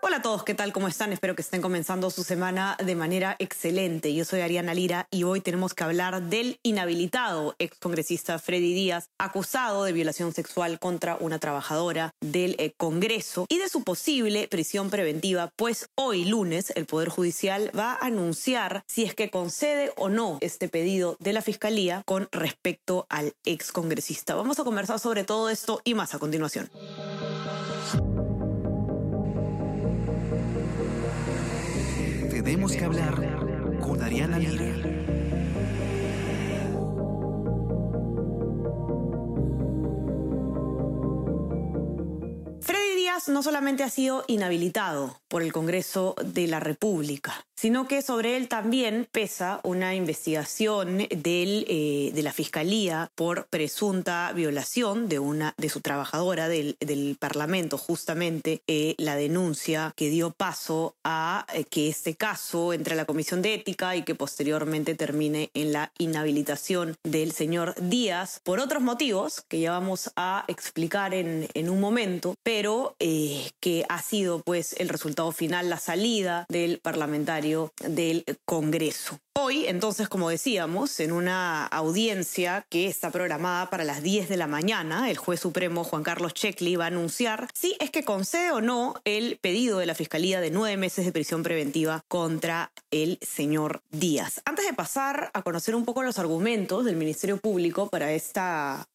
Hola a todos, ¿qué tal? ¿Cómo están? Espero que estén comenzando su semana de manera excelente. Yo soy Ariana Lira y hoy tenemos que hablar del inhabilitado excongresista Freddy Díaz, acusado de violación sexual contra una trabajadora del eh, Congreso y de su posible prisión preventiva, pues hoy lunes el Poder Judicial va a anunciar si es que concede o no este pedido de la Fiscalía con respecto al excongresista. Vamos a conversar sobre todo esto y más a continuación. Tenemos que hablar con Ariana Lira. Freddy Díaz no solamente ha sido inhabilitado por el Congreso de la República, sino que sobre él también pesa una investigación eh, de la Fiscalía por presunta violación de, una, de su trabajadora del, Parlamento, justamente eh, la denuncia que dio paso a eh, que este caso entre la Comisión de Ética y que posteriormente termine en la inhabilitación del señor Díaz por otros motivos que ya vamos a explicar en, en un momento, pero que ha sido pues el resultado final, la salida del parlamentario del Congreso. Hoy, entonces, como decíamos, en una audiencia que está programada para las 10 de la mañana, el juez supremo Juan Carlos Checli va a anunciar si es que concede o no el pedido de la Fiscalía de nueve meses de prisión preventiva contra el señor Díaz. Antes de pasar a conocer un poco los argumentos del Ministerio Público para, esta,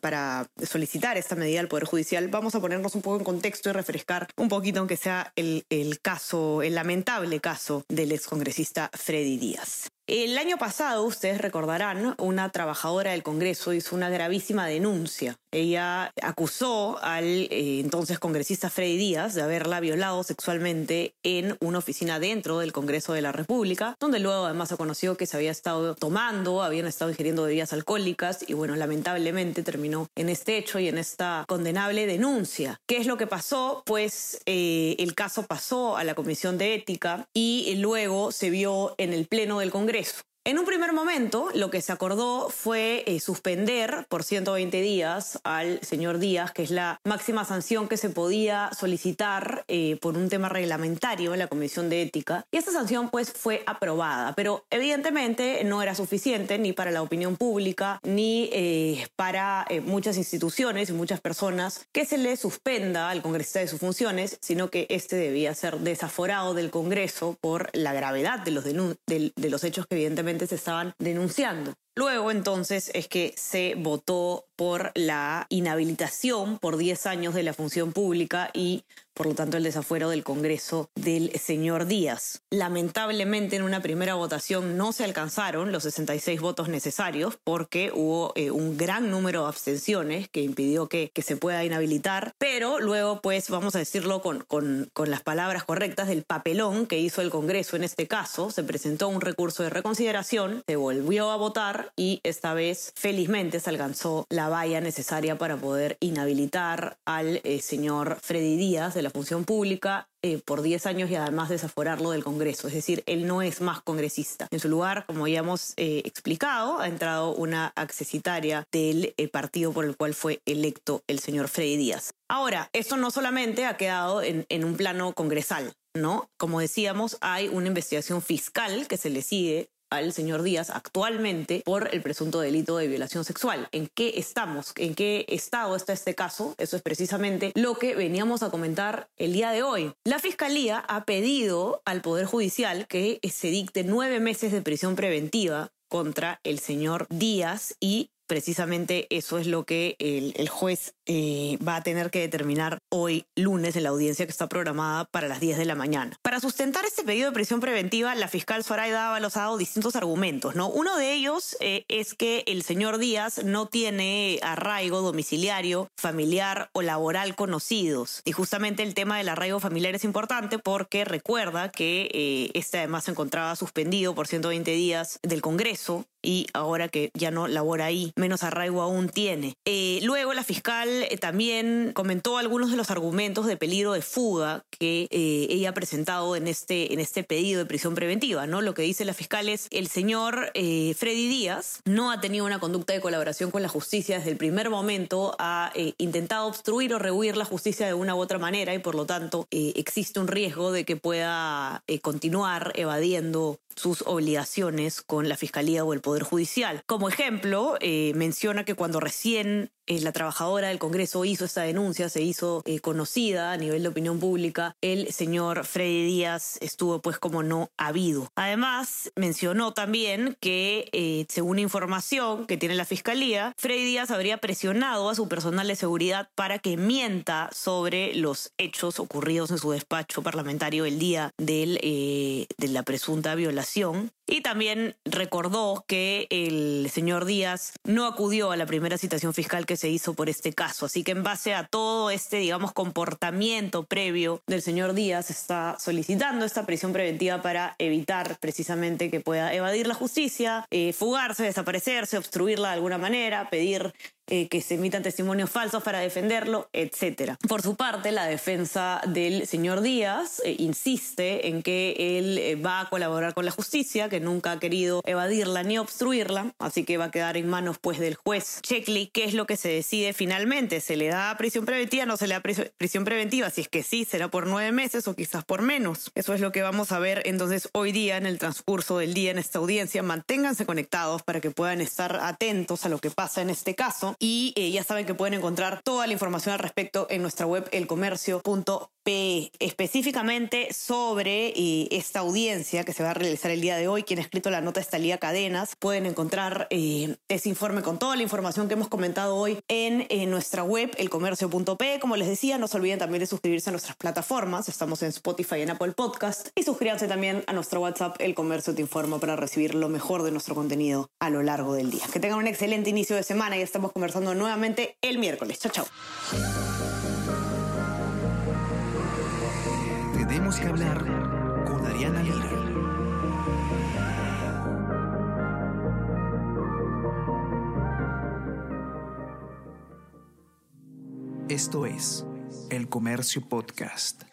para solicitar esta medida al Poder Judicial, vamos a ponernos un poco en contexto y refrescar un poquito, aunque sea el, el caso, el lamentable caso del excongresista Freddy Díaz. El año pasado, ustedes recordarán, una trabajadora del Congreso hizo una gravísima denuncia. Ella acusó al eh, entonces congresista Freddy Díaz de haberla violado sexualmente en una oficina dentro del Congreso de la República, donde luego además se conoció que se había estado tomando, habían estado ingiriendo bebidas alcohólicas y bueno, lamentablemente terminó en este hecho y en esta condenable denuncia. ¿Qué es lo que pasó? Pues eh, el caso pasó a la Comisión de Ética y luego se vio en el Pleno del Congreso eso. En un primer momento, lo que se acordó fue eh, suspender por 120 días al señor Díaz, que es la máxima sanción que se podía solicitar eh, por un tema reglamentario en la Comisión de Ética. Y esta sanción pues fue aprobada, pero evidentemente no era suficiente ni para la opinión pública ni eh, para muchas instituciones y muchas personas que se le suspenda al congresista de sus funciones, sino que este debía ser desaforado del Congreso por la gravedad de los, de los hechos que evidentemente se estaban denunciando. Luego entonces es que se votó por la inhabilitación por 10 años de la función pública y por lo tanto el desafuero del Congreso del señor Díaz. Lamentablemente en una primera votación no se alcanzaron los 66 votos necesarios porque hubo eh, un gran número de abstenciones que impidió que, se pueda inhabilitar, pero luego pues vamos a decirlo con, con, con las palabras correctas del papelón que hizo el Congreso en este caso, se presentó un recurso de reconsideración, se volvió a votar y esta vez felizmente se alcanzó la valla necesaria para poder inhabilitar al eh, señor Freddy Díaz de la función pública eh, por 10 años y además desaforarlo del Congreso. Es decir, él no es más congresista. En su lugar, como ya hemos eh, explicado, ha entrado una accesitaria del partido por el cual fue electo el señor Freddy Díaz. Ahora, esto no solamente ha quedado en, en un plano congresal, ¿no? Como decíamos, hay una investigación fiscal que se le sigue al señor Díaz actualmente por el presunto delito de violación sexual. ¿En qué estamos? ¿En qué estado está este caso? Eso es precisamente lo que veníamos a comentar el día de hoy. La Fiscalía ha pedido al Poder Judicial que se dicte nueve meses de prisión preventiva contra el señor Díaz y precisamente eso es lo que el, juez eh, va a tener que determinar hoy lunes en la audiencia que está programada para las 10 de la mañana. Para sustentar este pedido de prisión preventiva, la fiscal Zoraida Ábalos ha dado distintos argumentos. ¿no? Uno de ellos eh, es que el señor Díaz no tiene arraigo domiciliario, familiar o laboral conocidos. Y justamente el tema del arraigo familiar es importante porque recuerda que eh, este además se encontraba suspendido por 120 días del Congreso y ahora que ya no labora ahí, menos arraigo aún tiene. Eh, luego la fiscal eh, también comentó algunos de los argumentos de peligro de fuga que eh, ella ha presentado en este, en este pedido de prisión preventiva. ¿no? Lo que dice la fiscal es, el señor Freddy Díaz no ha tenido una conducta de colaboración con la justicia desde el primer momento, ha intentado obstruir o rehuir la justicia de una u otra manera y por lo tanto existe un riesgo de que pueda continuar evadiendo sus obligaciones con la Fiscalía o el Poder Judicial. Como ejemplo, eh, menciona que cuando recién eh, la trabajadora del Congreso hizo esta denuncia, se hizo eh, conocida a nivel de opinión pública, el señor Freddy Díaz estuvo pues como no habido. Además, mencionó también que según información que tiene la Fiscalía, Freddy Díaz habría presionado a su personal de seguridad para que mienta sobre los hechos ocurridos en su despacho parlamentario el día de la presunta violación y también recordó que el señor Díaz no acudió a la primera citación fiscal que se hizo por este caso. Así que en base a todo este, digamos, comportamiento previo del señor Díaz, está solicitando esta prisión preventiva para evitar precisamente que pueda evadir la justicia, eh, fugarse, desaparecerse, obstruirla de alguna manera, pedir eh, que se emitan testimonios falsos para defenderlo, etc. Por su parte, la defensa del señor Díaz eh, insiste en que él eh, va a colaborar con la justicia, que nunca ha querido evadirla ni obstruirla, así que va a quedar en manos pues del juez Checkley qué es lo que se decide finalmente. ¿Se le da prisión preventiva? ¿No se le da prisión preventiva? Si es que sí, será por nueve meses o quizás por menos. Eso es lo que vamos a ver entonces hoy día en el transcurso del día en esta audiencia. Manténganse conectados para que puedan estar atentos a lo que pasa en este caso y eh, ya saben que pueden encontrar toda la información al respecto en nuestra web elcomercio.pe, específicamente sobre eh, esta audiencia que se va a realizar el día de hoy. Quien ha escrito la nota es Talía Cadenas. Pueden encontrar eh, ese informe con toda la información que hemos comentado hoy en, nuestra web elcomercio.pe. Como les decía, no se olviden también de suscribirse a nuestras plataformas. Estamos en Spotify y en Apple Podcast. Y suscríbanse también a nuestro WhatsApp El Comercio Te Informa para recibir lo mejor de nuestro contenido a lo largo del día. Que tengan un excelente inicio de semana y estamos conversando conversando nuevamente el miércoles. Chao, chao. Tenemos que hablar con Ariana Lira. Esto es El Comercio Podcast.